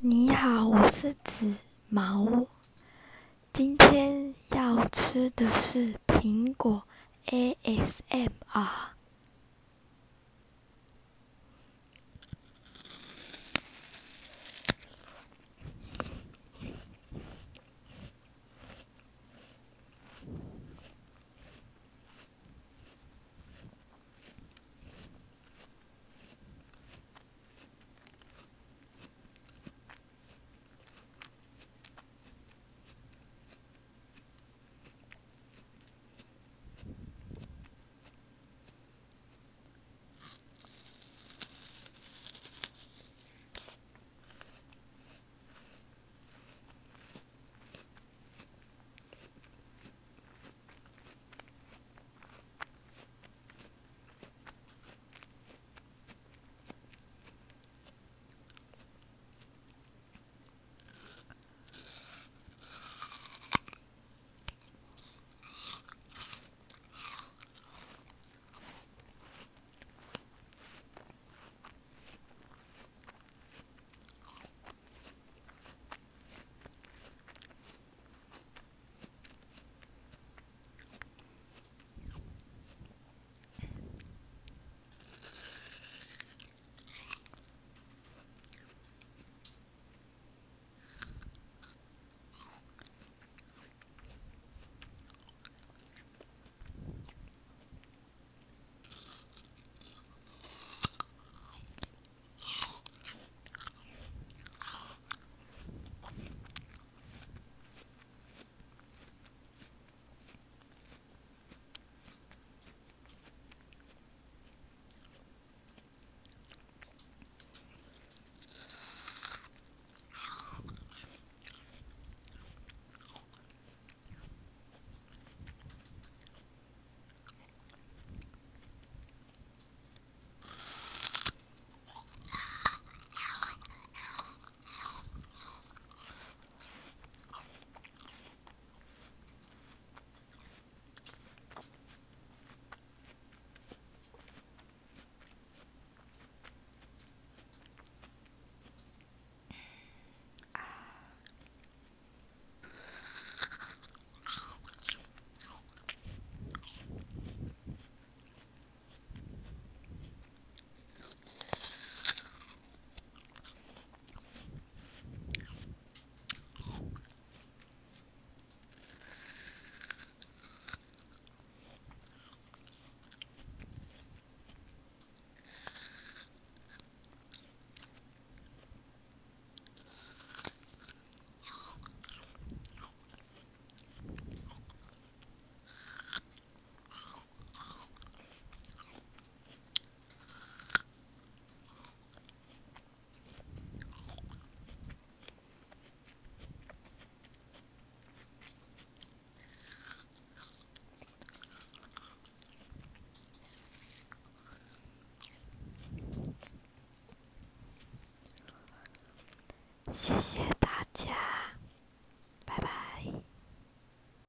你好，我是紫毛，今天要吃的是苹果 ASMR。谢谢大家。